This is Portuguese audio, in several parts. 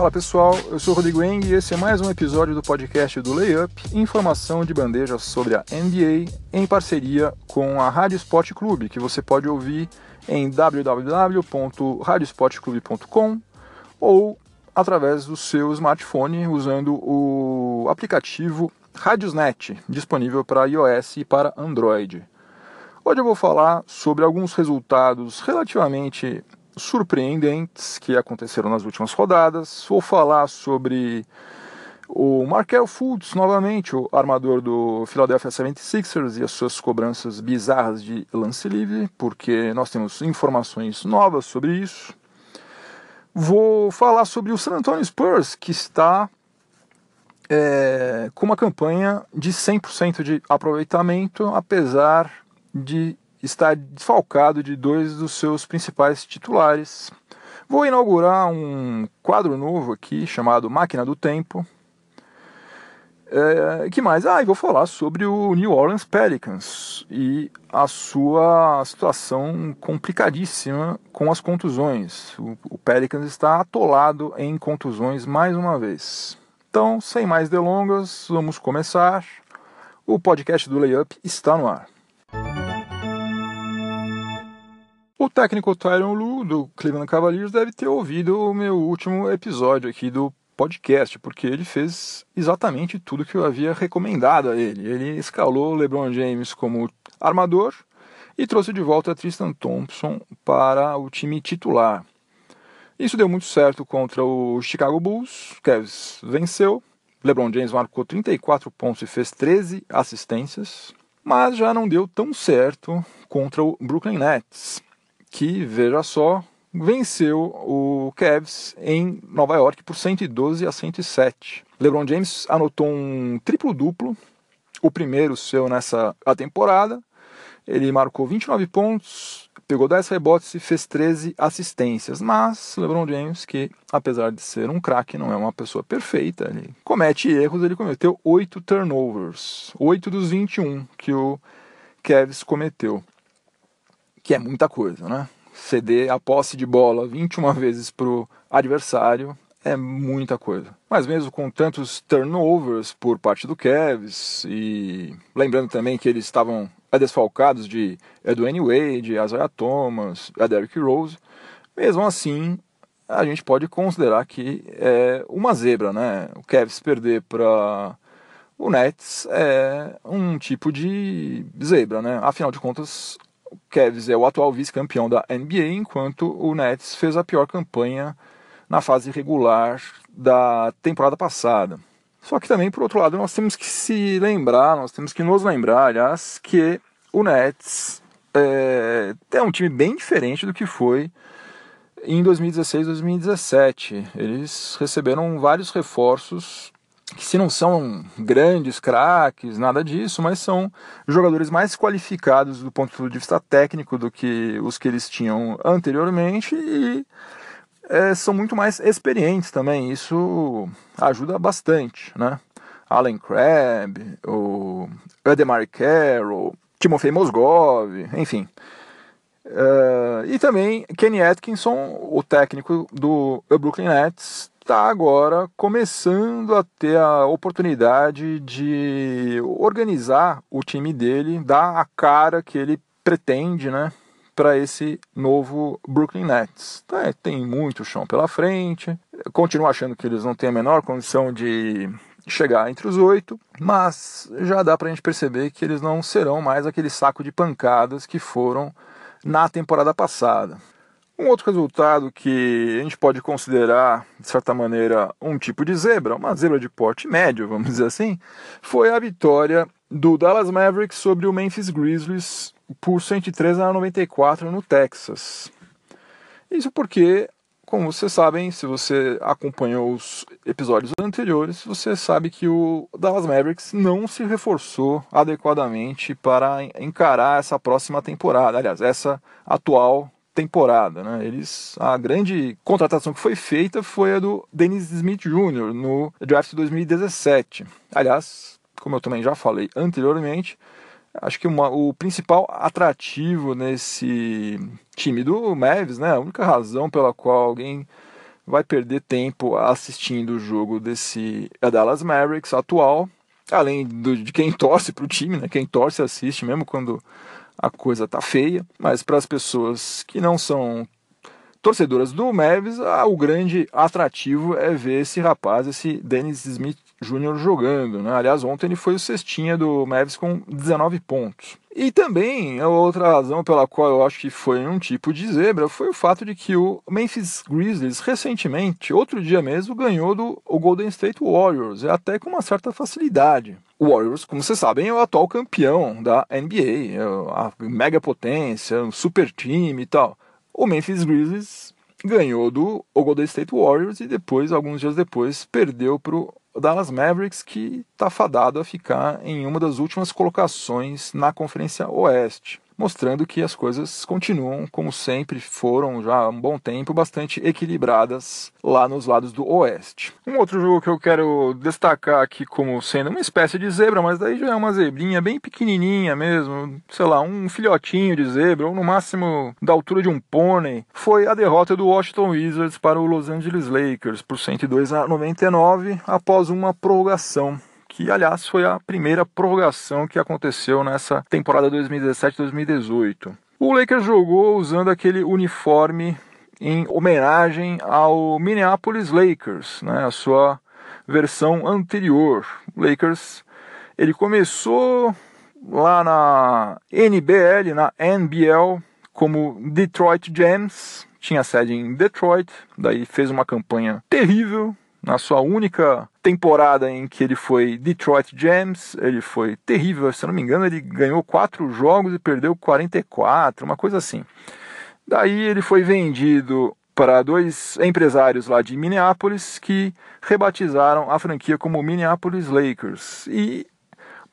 Fala pessoal, eu sou Rodrigo Eng e esse é mais um episódio do podcast do Layup, informação de bandeja sobre a NBA em parceria com a Rádio Sport Clube, que você pode ouvir em www.radiosportclube.com ou através do seu smartphone usando o aplicativo Radiosnet, disponível para iOS e para Android. Hoje eu vou falar sobre alguns resultados relativamente surpreendentes que aconteceram nas últimas rodadas. Vou falar sobre o Markel Fultz, novamente, o armador do Philadelphia 76ers e as suas cobranças bizarras de lance livre, porque nós temos informações novas sobre isso. Vou falar sobre o San Antonio Spurs, que está é, com uma campanha de 100% de aproveitamento, apesar de está desfalcado de dois dos seus principais titulares. Vou inaugurar um quadro novo aqui chamado Máquina do Tempo. É, que mais? Ah, e vou falar sobre o New Orleans Pelicans e a sua situação complicadíssima com as contusões. O, o Pelicans está atolado em contusões mais uma vez. Então, sem mais delongas, vamos começar. O podcast do Layup está no ar. O técnico Tyron Lu, do Cleveland Cavaliers, deve ter ouvido o meu último episódio aqui do podcast, porque ele fez exatamente tudo que eu havia recomendado a ele. Ele escalou LeBron James como armador e trouxe de volta Tristan Thompson para o time titular. Isso deu muito certo contra o Chicago Bulls. Cavs venceu. LeBron James marcou 34 pontos e fez 13 assistências, mas já não deu tão certo contra o Brooklyn Nets que, veja só, venceu o Cavs em Nova York por 112 a 107. LeBron James anotou um triplo-duplo, o primeiro seu nessa temporada. Ele marcou 29 pontos, pegou 10 rebotes e fez 13 assistências. Mas LeBron James, que apesar de ser um craque, não é uma pessoa perfeita, ele comete erros, ele cometeu 8 turnovers, 8 dos 21 que o Cavs cometeu que é muita coisa, né? Ceder a posse de bola 21 vezes para o adversário é muita coisa. Mas mesmo com tantos turnovers por parte do Cavs, e lembrando também que eles estavam desfalcados de Edwin Wade, Isaiah Thomas, Derrick Rose, mesmo assim a gente pode considerar que é uma zebra, né? O Cavs perder para o Nets é um tipo de zebra, né? Afinal de contas, Cavs é o atual vice-campeão da NBA, enquanto o Nets fez a pior campanha na fase regular da temporada passada. Só que também, por outro lado, nós temos que se lembrar, nós temos que nos lembrar, aliás, que o Nets é, é um time bem diferente do que foi em 2016 2017. Eles receberam vários reforços que se não são grandes craques, nada disso, mas são jogadores mais qualificados do ponto de vista técnico do que os que eles tinham anteriormente e é, são muito mais experientes também. Isso ajuda bastante, né? Allen Crabbe, o Ademar Carroll, Timofey Mosgov, enfim. Uh, e também Kenny Atkinson, o técnico do Brooklyn Nets, está agora começando a ter a oportunidade de organizar o time dele, dar a cara que ele pretende, né, para esse novo Brooklyn Nets. É, tem muito chão pela frente. continuo achando que eles não têm a menor condição de chegar entre os oito, mas já dá para a gente perceber que eles não serão mais aquele saco de pancadas que foram na temporada passada. Um outro resultado que a gente pode considerar, de certa maneira, um tipo de zebra, uma zebra de porte médio, vamos dizer assim, foi a vitória do Dallas Mavericks sobre o Memphis Grizzlies por 103 a 94 no Texas. Isso porque, como vocês sabem, se você acompanhou os episódios anteriores, você sabe que o Dallas Mavericks não se reforçou adequadamente para encarar essa próxima temporada, aliás, essa atual temporada. Né? Eles, a grande contratação que foi feita foi a do Dennis Smith Jr. no draft 2017. Aliás, como eu também já falei anteriormente, acho que uma, o principal atrativo nesse time do Mavis, né, a única razão pela qual alguém vai perder tempo assistindo o jogo desse Dallas Mavericks atual, além do, de quem torce para o time, né? Quem torce assiste mesmo quando a coisa tá feia, mas para as pessoas que não são torcedoras do Mavis, ah, o grande atrativo é ver esse rapaz, esse Dennis Smith Jr. jogando. Né? Aliás, ontem ele foi o cestinha do Mavis com 19 pontos. E também a outra razão pela qual eu acho que foi um tipo de zebra foi o fato de que o Memphis Grizzlies recentemente, outro dia mesmo, ganhou do Golden State Warriors, até com uma certa facilidade. O Warriors, como vocês sabem, é o atual campeão da NBA, é a mega potência, um super time e tal. O Memphis Grizzlies ganhou do Golden State Warriors e depois, alguns dias depois, perdeu para o Dallas Mavericks, que está fadado a ficar em uma das últimas colocações na Conferência Oeste mostrando que as coisas continuam, como sempre foram já há um bom tempo, bastante equilibradas lá nos lados do oeste. Um outro jogo que eu quero destacar aqui como sendo uma espécie de zebra, mas daí já é uma zebrinha bem pequenininha mesmo, sei lá, um filhotinho de zebra, ou no máximo da altura de um pônei, foi a derrota do Washington Wizards para o Los Angeles Lakers por 102 a 99 após uma prorrogação que aliás foi a primeira prorrogação que aconteceu nessa temporada 2017-2018. O Lakers jogou usando aquele uniforme em homenagem ao Minneapolis Lakers, né, a sua versão anterior. O Lakers ele começou lá na NBL, na NBL, como Detroit Gems, tinha sede em Detroit, daí fez uma campanha terrível, na sua única temporada em que ele foi Detroit Gems, ele foi terrível, se não me engano, ele ganhou quatro jogos e perdeu 44, uma coisa assim. Daí ele foi vendido para dois empresários lá de Minneapolis que rebatizaram a franquia como Minneapolis Lakers. E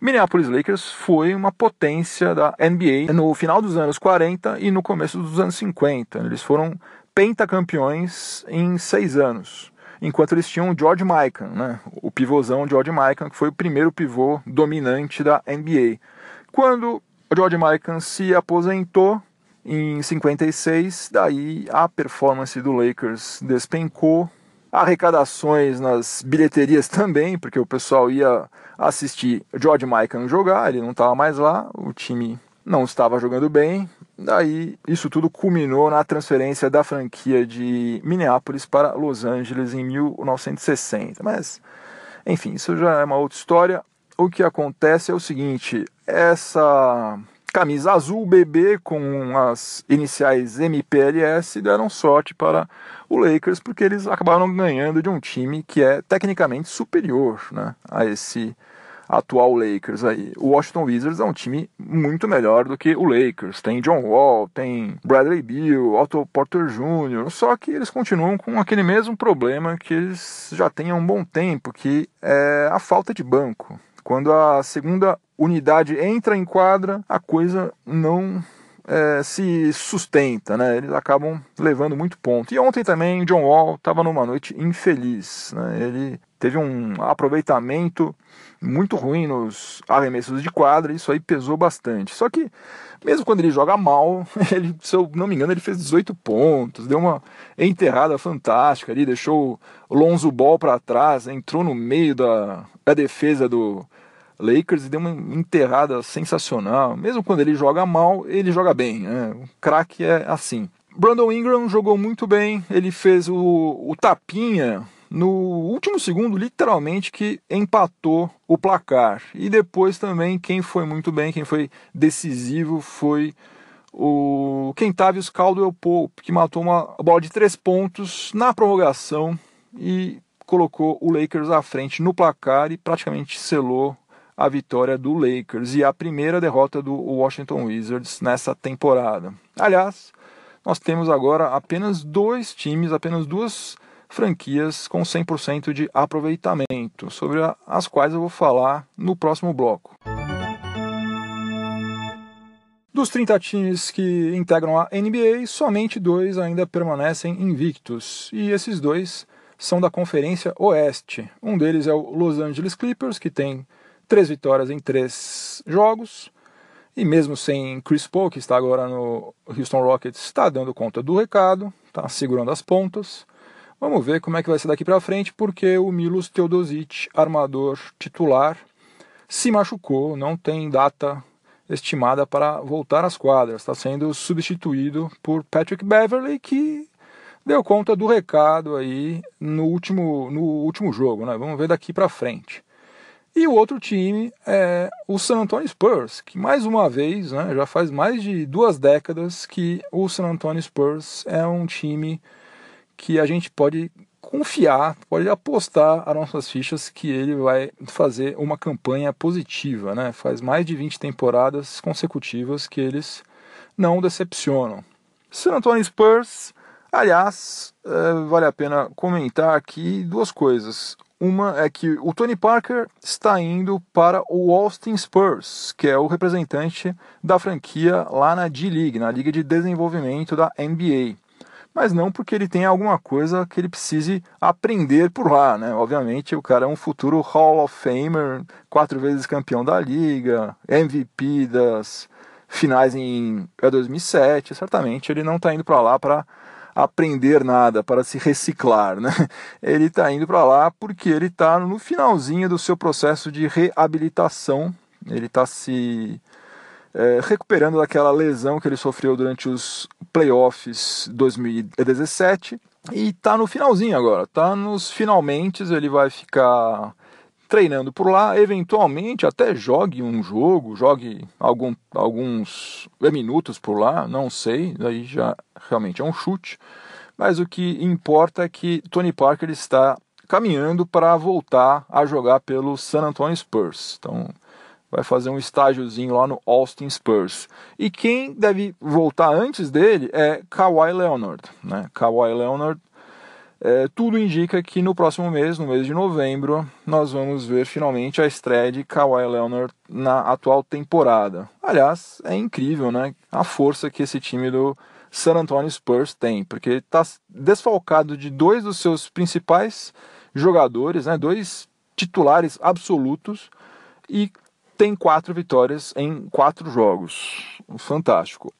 Minneapolis Lakers foi uma potência da NBA no final dos anos 40 e no começo dos anos 50. Eles foram pentacampeões em seis anos enquanto eles tinham o George Mikan, né? o pivôzão George Mikan, que foi o primeiro pivô dominante da NBA. Quando o George Mikan se aposentou em 56, daí a performance do Lakers despencou, arrecadações nas bilheterias também, porque o pessoal ia assistir George Mikan jogar, ele não estava mais lá, o time não estava jogando bem, Daí, isso tudo culminou na transferência da franquia de Minneapolis para Los Angeles em 1960. Mas, enfim, isso já é uma outra história. O que acontece é o seguinte: essa camisa azul bebê com as iniciais MPLS deram sorte para o Lakers porque eles acabaram ganhando de um time que é tecnicamente superior né, a esse atual Lakers aí. O Washington Wizards é um time muito melhor do que o Lakers. Tem John Wall, tem Bradley Beal, Otto Porter Jr., só que eles continuam com aquele mesmo problema que eles já têm há um bom tempo, que é a falta de banco. Quando a segunda unidade entra em quadra, a coisa não é, se sustenta, né? Eles acabam levando muito ponto. E ontem também John Wall estava numa noite infeliz, né? Ele teve um aproveitamento muito ruim nos arremessos de quadra, isso aí pesou bastante. Só que, mesmo quando ele joga mal, ele, se eu não me engano, ele fez 18 pontos, deu uma enterrada fantástica ali, deixou o Lonzo Ball para trás, entrou no meio da, da defesa do Lakers e deu uma enterrada sensacional. Mesmo quando ele joga mal, ele joga bem. Né? O craque é assim. Brandon Ingram jogou muito bem, ele fez o, o tapinha no último segundo, literalmente, que empatou o placar. E depois também, quem foi muito bem, quem foi decisivo foi o Kentavious Caldwell Pope, que matou uma bola de três pontos na prorrogação e colocou o Lakers à frente no placar e praticamente selou a vitória do Lakers e a primeira derrota do Washington Wizards nessa temporada. Aliás, nós temos agora apenas dois times, apenas duas franquias com 100% de aproveitamento, sobre as quais eu vou falar no próximo bloco. Dos 30 times que integram a NBA, somente dois ainda permanecem invictos, e esses dois são da Conferência Oeste. Um deles é o Los Angeles Clippers, que tem três vitórias em três jogos, e mesmo sem Chris Paul, que está agora no Houston Rockets, está dando conta do recado, está segurando as pontas. Vamos ver como é que vai ser daqui para frente, porque o Milos Teodosic, armador titular, se machucou, não tem data estimada para voltar às quadras. Está sendo substituído por Patrick Beverly, que deu conta do recado aí no último, no último jogo. Né? Vamos ver daqui para frente. E o outro time é o San Antonio Spurs, que mais uma vez, né, já faz mais de duas décadas que o San Antonio Spurs é um time que a gente pode confiar, pode apostar as nossas fichas que ele vai fazer uma campanha positiva, né? Faz mais de 20 temporadas consecutivas que eles não decepcionam. San Antonio Spurs, aliás, é, vale a pena comentar aqui duas coisas. Uma é que o Tony Parker está indo para o Austin Spurs, que é o representante da franquia lá na D-League, na Liga de Desenvolvimento da NBA. Mas não porque ele tenha alguma coisa que ele precise aprender por lá, né? Obviamente o cara é um futuro Hall of Famer, quatro vezes campeão da liga, MVP das finais em 2007. Certamente ele não está indo para lá para aprender nada, para se reciclar. Né? Ele está indo para lá porque ele está no finalzinho do seu processo de reabilitação. Ele está se é, recuperando daquela lesão que ele sofreu durante os playoffs 2017 e está no finalzinho agora. Está nos finalmente. Ele vai ficar treinando por lá, eventualmente até jogue um jogo, jogue algum, alguns minutos por lá, não sei, aí já realmente é um chute. Mas o que importa é que Tony Parker está caminhando para voltar a jogar pelo San Antonio Spurs. Então vai fazer um estágiozinho lá no Austin Spurs. E quem deve voltar antes dele é Kawhi Leonard. Né? Kawhi Leonard é, tudo indica que no próximo mês, no mês de novembro, nós vamos ver finalmente a estreia de Kawhi Leonard na atual temporada. Aliás, é incrível, né? A força que esse time do San Antonio Spurs tem, porque está desfalcado de dois dos seus principais jogadores, né? Dois titulares absolutos e tem quatro vitórias em quatro jogos. Fantástico.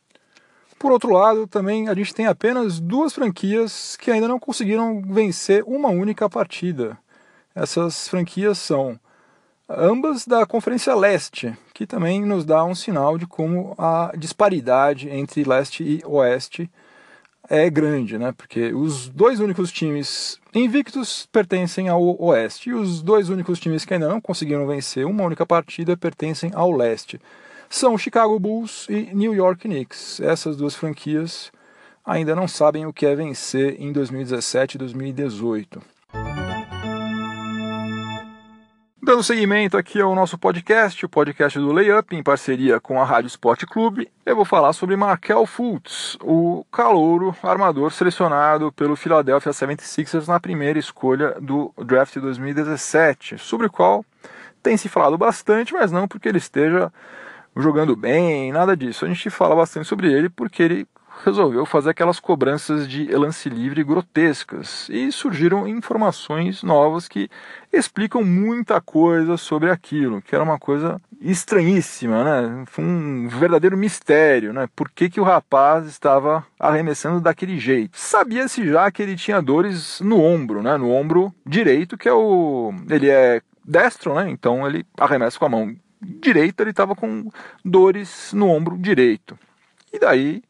Por outro lado, também a gente tem apenas duas franquias que ainda não conseguiram vencer uma única partida. Essas franquias são ambas da Conferência Leste, que também nos dá um sinal de como a disparidade entre leste e oeste é grande, né? Porque os dois únicos times invictos pertencem ao oeste e os dois únicos times que ainda não conseguiram vencer uma única partida pertencem ao leste são Chicago Bulls e New York Knicks. Essas duas franquias ainda não sabem o que é vencer em 2017 e 2018. Dando seguimento aqui ao nosso podcast, o podcast do Layup, em parceria com a Rádio Sport Clube, eu vou falar sobre Markel Fultz, o calouro armador selecionado pelo Philadelphia 76ers na primeira escolha do draft 2017, sobre o qual tem se falado bastante, mas não porque ele esteja jogando bem, nada disso. A gente fala bastante sobre ele porque ele resolveu fazer aquelas cobranças de lance livre grotescas e surgiram informações novas que explicam muita coisa sobre aquilo, que era uma coisa estranhíssima, né? Foi um verdadeiro mistério, né? Por que, que o rapaz estava arremessando daquele jeito? Sabia-se já que ele tinha dores no ombro, né? No ombro direito, que é o ele é destro, né? Então ele arremessa com a mão direita, ele estava com dores no ombro direito. E daí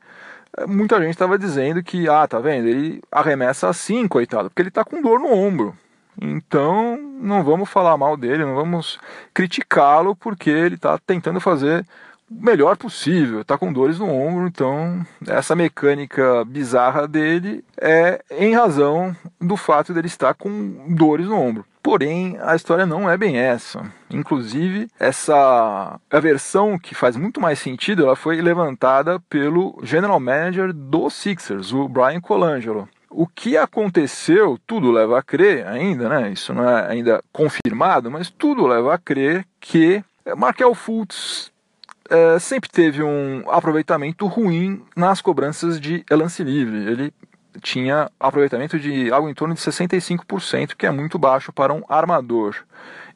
eh, muita gente estava dizendo que, ah, tá vendo, ele arremessa assim, coitado, porque ele está com dor no ombro. Então não vamos falar mal dele, não vamos criticá-lo porque ele está tentando fazer melhor possível, está com dores no ombro, então essa mecânica bizarra dele é em razão do fato dele estar com dores no ombro. Porém, a história não é bem essa. Inclusive, essa a versão que faz muito mais sentido, ela foi levantada pelo general manager do Sixers, o Brian Colangelo. O que aconteceu, tudo leva a crer ainda, né? Isso não é ainda confirmado, mas tudo leva a crer que Markel Fultz é, sempre teve um aproveitamento ruim nas cobranças de lance livre. Ele tinha aproveitamento de algo em torno de 65%, que é muito baixo para um armador.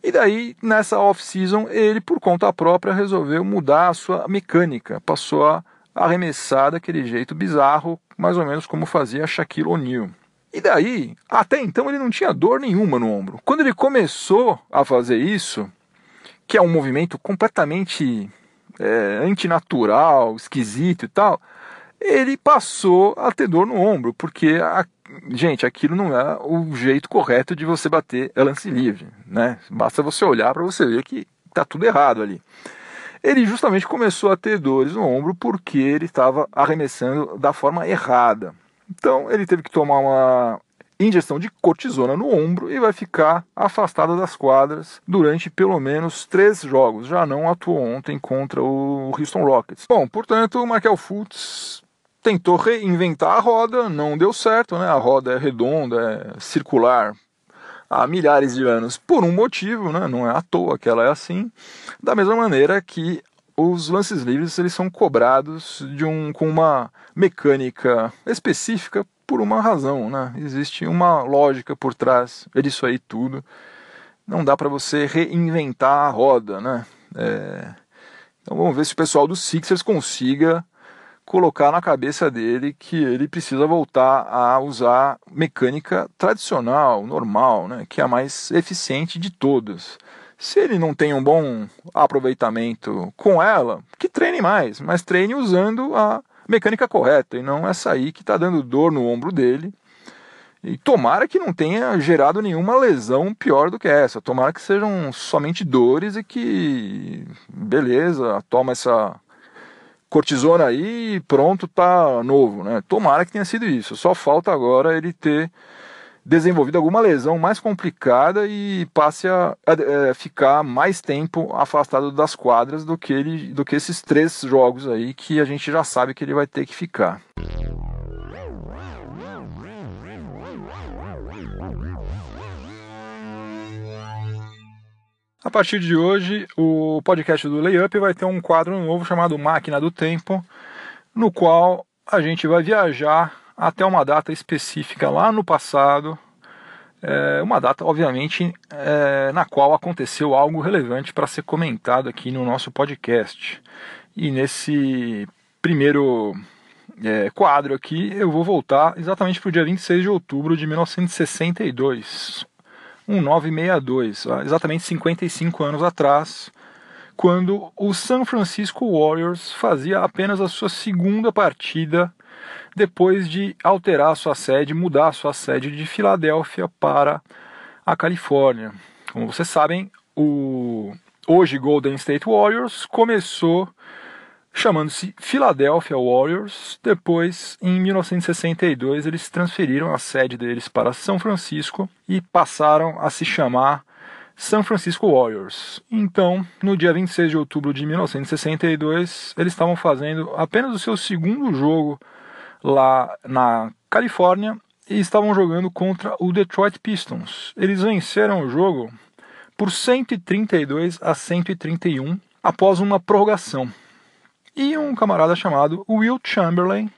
E daí, nessa off-season, ele, por conta própria, resolveu mudar a sua mecânica, passou a arremessar daquele jeito bizarro, mais ou menos como fazia Shaquille O'Neal. E daí, até então ele não tinha dor nenhuma no ombro. Quando ele começou a fazer isso, que é um movimento completamente é, antinatural, esquisito e tal, ele passou a ter dor no ombro, porque, a, gente, aquilo não é o jeito correto de você bater lance livre, né? Basta você olhar para você ver que tá tudo errado ali. Ele justamente começou a ter dores no ombro porque ele estava arremessando da forma errada. Então ele teve que tomar uma injeção de cortisona no ombro e vai ficar afastado das quadras durante pelo menos três jogos. Já não atuou ontem contra o Houston Rockets. Bom, portanto, o Markel Fultz tentou reinventar a roda, não deu certo, né? A roda é redonda, é circular há milhares de anos por um motivo, né? Não é à toa que ela é assim. Da mesma maneira que os lances livres eles são cobrados de um com uma mecânica específica por uma razão, né? Existe uma lógica por trás disso aí tudo. Não dá para você reinventar a roda, né? É... Então vamos ver se o pessoal do Sixers consiga colocar na cabeça dele que ele precisa voltar a usar mecânica tradicional, normal, né? Que é a mais eficiente de todas. Se ele não tem um bom aproveitamento com ela, que treine mais, mas treine usando a mecânica correta e não essa aí que está dando dor no ombro dele. E tomara que não tenha gerado nenhuma lesão pior do que essa. Tomara que sejam somente dores e que, beleza, toma essa cortisona aí e pronto, tá novo, né? Tomara que tenha sido isso. Só falta agora ele ter desenvolvido alguma lesão mais complicada e passe a, a, a, é, ficar mais tempo afastado das quadras do que, ele, do que esses três jogos aí que a gente já sabe que ele vai ter que ficar. A partir de hoje, o podcast do Layup vai ter um quadro novo chamado Máquina do Tempo, no qual a gente vai viajar até uma data específica lá no passado, é, uma data, obviamente, é, na qual aconteceu algo relevante para ser comentado aqui no nosso podcast. E nesse primeiro é, quadro aqui, eu vou voltar exatamente para o dia 26 de outubro de 1962, 1962, exatamente 55 anos atrás, quando o San Francisco Warriors fazia apenas a sua segunda partida depois de alterar sua sede, mudar sua sede de Filadélfia para a Califórnia. Como vocês sabem, o hoje Golden State Warriors começou chamando-se Philadelphia Warriors. Depois, em 1962, eles transferiram a sede deles para São Francisco e passaram a se chamar San Francisco Warriors. Então, no dia 26 de outubro de 1962, eles estavam fazendo apenas o seu segundo jogo lá na Califórnia e estavam jogando contra o Detroit Pistons. Eles venceram o jogo por 132 a 131 após uma prorrogação. E um camarada chamado Will Chamberlain,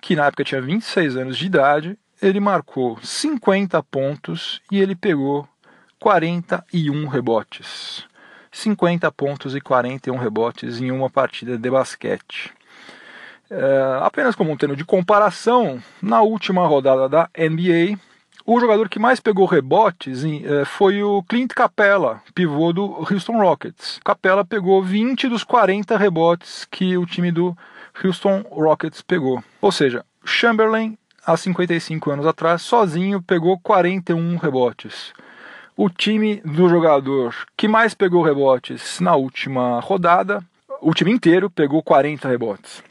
que na época tinha 26 anos de idade, ele marcou 50 pontos e ele pegou 41 rebotes. 50 pontos e 41 rebotes em uma partida de basquete. É, apenas como um termo de comparação, na última rodada da NBA, o jogador que mais pegou rebotes é, foi o Clint Capella, pivô do Houston Rockets. Capella pegou 20 dos 40 rebotes que o time do Houston Rockets pegou. Ou seja, Chamberlain, há 55 anos atrás, sozinho pegou 41 rebotes. O time do jogador que mais pegou rebotes na última rodada, o time inteiro pegou 40 rebotes.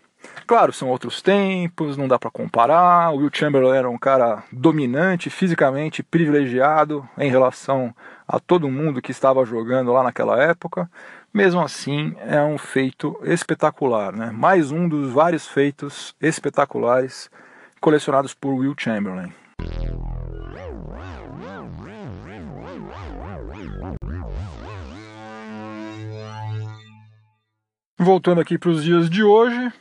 Claro, são outros tempos, não dá para comparar. O Will Chamberlain era um cara dominante, fisicamente privilegiado em relação a todo mundo que estava jogando lá naquela época. Mesmo assim, é um feito espetacular, né? Mais um dos vários feitos espetaculares colecionados por Will Chamberlain. Voltando aqui para os dias de hoje,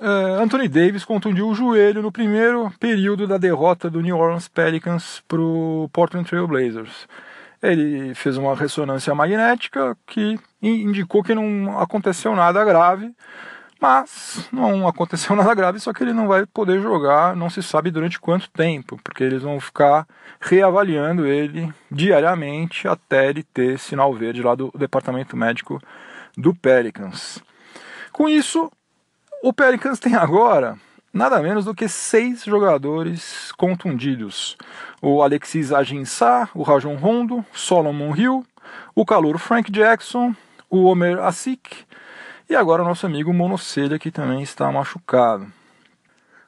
Uh, Anthony Davis contundiu o joelho no primeiro período da derrota do New Orleans Pelicans para o Portland Trail Blazers. Ele fez uma ressonância magnética que indicou que não aconteceu nada grave, Mas não aconteceu nada grave, só que ele não vai poder jogar, não se sabe durante quanto tempo, porque eles vão ficar reavaliando ele diariamente até ele ter sinal verde lá do departamento médico do Pelicans. Com isso, o Pelicans tem agora nada menos do que seis jogadores contundidos: o Alexis Aginsá, o Rajon Rondo, Solomon Hill, o calouro Frank Jackson, o Omer Asik e agora o nosso amigo Monocelha que também está machucado.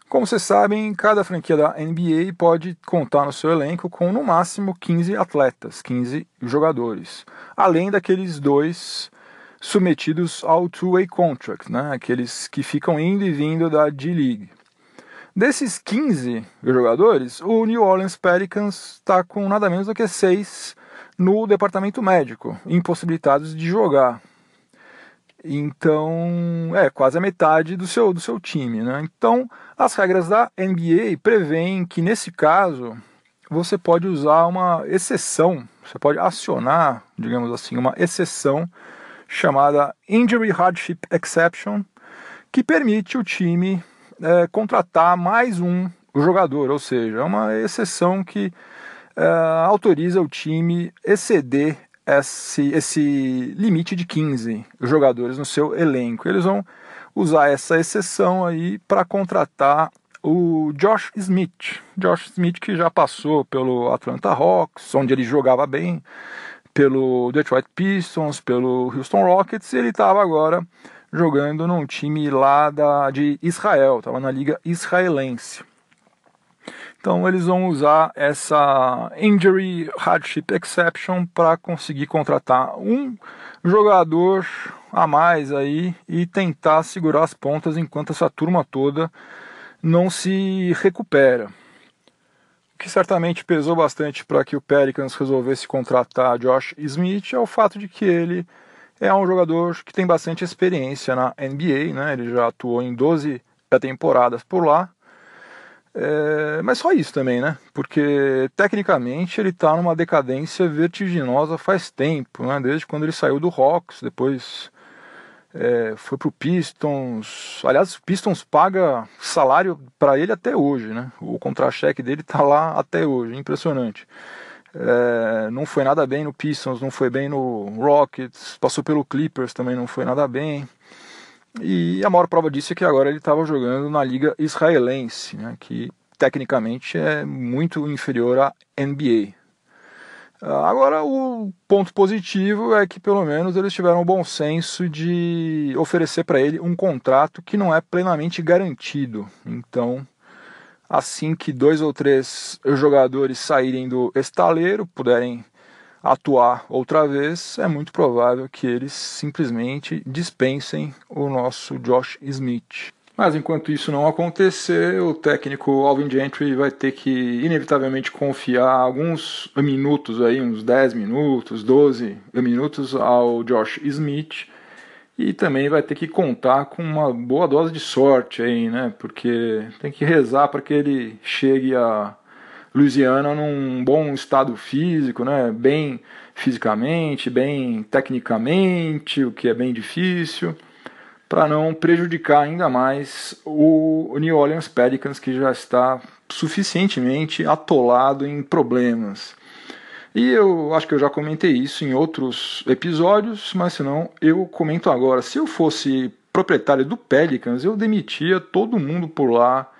Como vocês sabem, cada franquia da NBA pode contar no seu elenco com no máximo 15 atletas, 15 jogadores, além daqueles dois submetidos ao two-way contract, né? aqueles que ficam indo e vindo da D-League. Desses 15 jogadores, o New Orleans Pelicans está com nada menos do que 6 no departamento médico, impossibilitados de jogar. Então, é quase a metade do seu, do seu time. Né? Então, as regras da NBA prevêem que, nesse caso, você pode usar uma exceção, você pode acionar, digamos assim, uma exceção chamada Injury Hardship Exception, que permite o time é, contratar mais um jogador, ou seja, é uma exceção que é, autoriza o time exceder esse, esse limite de 15 jogadores no seu elenco. Eles vão usar essa exceção aí para contratar o Josh Smith. Josh Smith que já passou pelo Atlanta Hawks, onde ele jogava bem, pelo Detroit Pistons, pelo Houston Rockets, e ele estava agora jogando num time lá da, de Israel, estava na liga israelense. Então eles vão usar essa Injury Hardship Exception para conseguir contratar um jogador a mais aí e tentar segurar as pontas enquanto essa turma toda não se recupera que certamente pesou bastante para que o Pelicans resolvesse contratar Josh Smith é o fato de que ele é um jogador que tem bastante experiência na NBA, né? ele já atuou em 12 temporadas por lá. É, mas só isso também, né? Porque tecnicamente ele está numa decadência vertiginosa faz tempo, né? Desde quando ele saiu do Hawks, depois é, foi pro Pistons. Aliás, o Pistons paga salário para ele até hoje, né? O contra-cheque dele tá lá até hoje, impressionante. É, não foi nada bem no Pistons, não foi bem no Rockets, passou pelo Clippers também não foi nada bem. E a maior prova disso é que agora ele estava jogando na liga israelense, né, que tecnicamente é muito inferior à NBA. Agora, o ponto positivo é que pelo menos eles tiveram o bom senso de oferecer para ele um contrato que não é plenamente garantido. Então, assim que dois ou três jogadores saírem do estaleiro, puderem atuar outra vez, é muito provável que eles simplesmente dispensem o nosso Josh Smith. Mas enquanto isso não acontecer, o técnico Alvin Gentry vai ter que inevitavelmente confiar alguns minutos aí, uns 10 minutos, 12 minutos ao Josh Smith e também vai ter que contar com uma boa dose de sorte aí, né? Porque tem que rezar para que ele chegue a Louisiana num bom estado físico, né? Bem fisicamente, bem tecnicamente, o que é bem difícil para não prejudicar ainda mais o New Orleans Pelicans, que já está suficientemente atolado em problemas. E eu acho que eu já comentei isso em outros episódios, mas se não, eu comento agora. Se eu fosse proprietário do Pelicans, eu demitia todo mundo por lá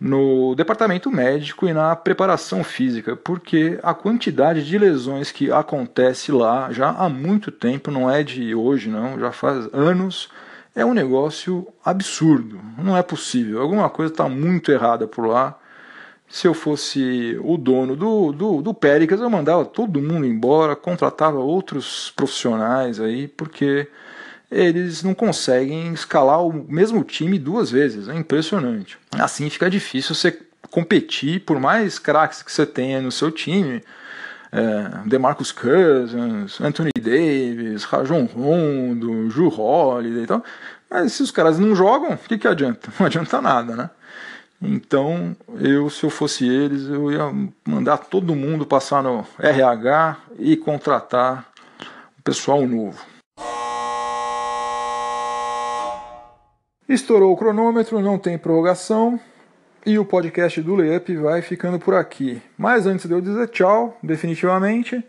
no departamento médico e na preparação física, porque a quantidade de lesões que acontece lá já há muito tempo, não é de hoje não, já faz anos é um negócio absurdo. Não é possível. Alguma coisa está muito errada por lá. Se eu fosse o dono do, do, do Péricas, eu mandava todo mundo embora, contratava outros profissionais aí, porque eles não conseguem escalar o mesmo time duas vezes. É impressionante. Assim fica difícil você competir, por mais craques que você tenha no seu time, é, DeMarcus Cousins, Anthony Davis, Rajon Rondo, Ju Holiday e tal. Mas se os caras não jogam, o que, que adianta? Não adianta nada, né? Então, eu, se eu fosse eles, eu ia mandar todo mundo passar no RH e contratar um pessoal novo. Estourou o cronômetro, não tem prorrogação. E o podcast do Layup vai ficando por aqui. Mas antes de eu dizer tchau, definitivamente,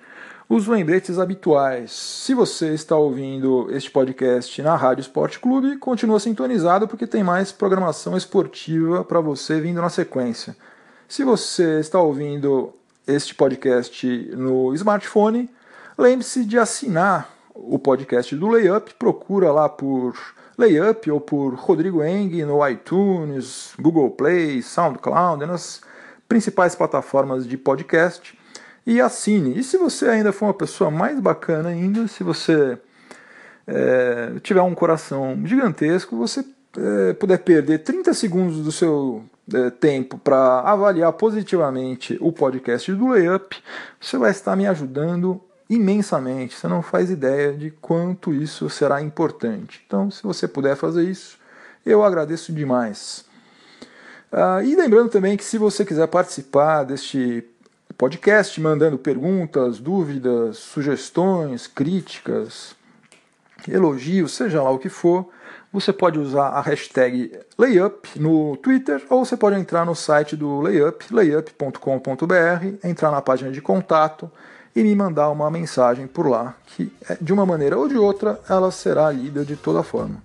os lembretes habituais. Se você está ouvindo este podcast na Rádio Esporte Clube, continua sintonizado porque tem mais programação esportiva para você vindo na sequência. Se você está ouvindo este podcast no smartphone, lembre-se de assinar o podcast do Layup, procura lá por Layup ou por Rodrigo Eng no iTunes, Google Play, SoundCloud, nas principais plataformas de podcast e assine. E se você ainda for uma pessoa mais bacana ainda, se você é, tiver um coração gigantesco, você é, puder perder 30 segundos do seu é, tempo para avaliar positivamente o podcast do Layup, você vai estar me ajudando imensamente. Você não faz ideia de quanto isso será importante. Então, se você puder fazer isso, eu agradeço demais. Ah, e lembrando também que se você quiser participar deste podcast, mandando perguntas, dúvidas, sugestões, críticas, elogios, seja lá o que for, você pode usar a hashtag Layup no Twitter ou você pode entrar no site do Layup, layup.com.br, entrar na página de contato e me mandar uma mensagem por lá, que é, de uma maneira ou de outra ela será lida de toda forma.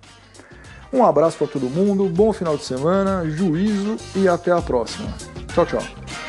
Um abraço para todo mundo, bom final de semana, juízo e até a próxima. Tchau, tchau.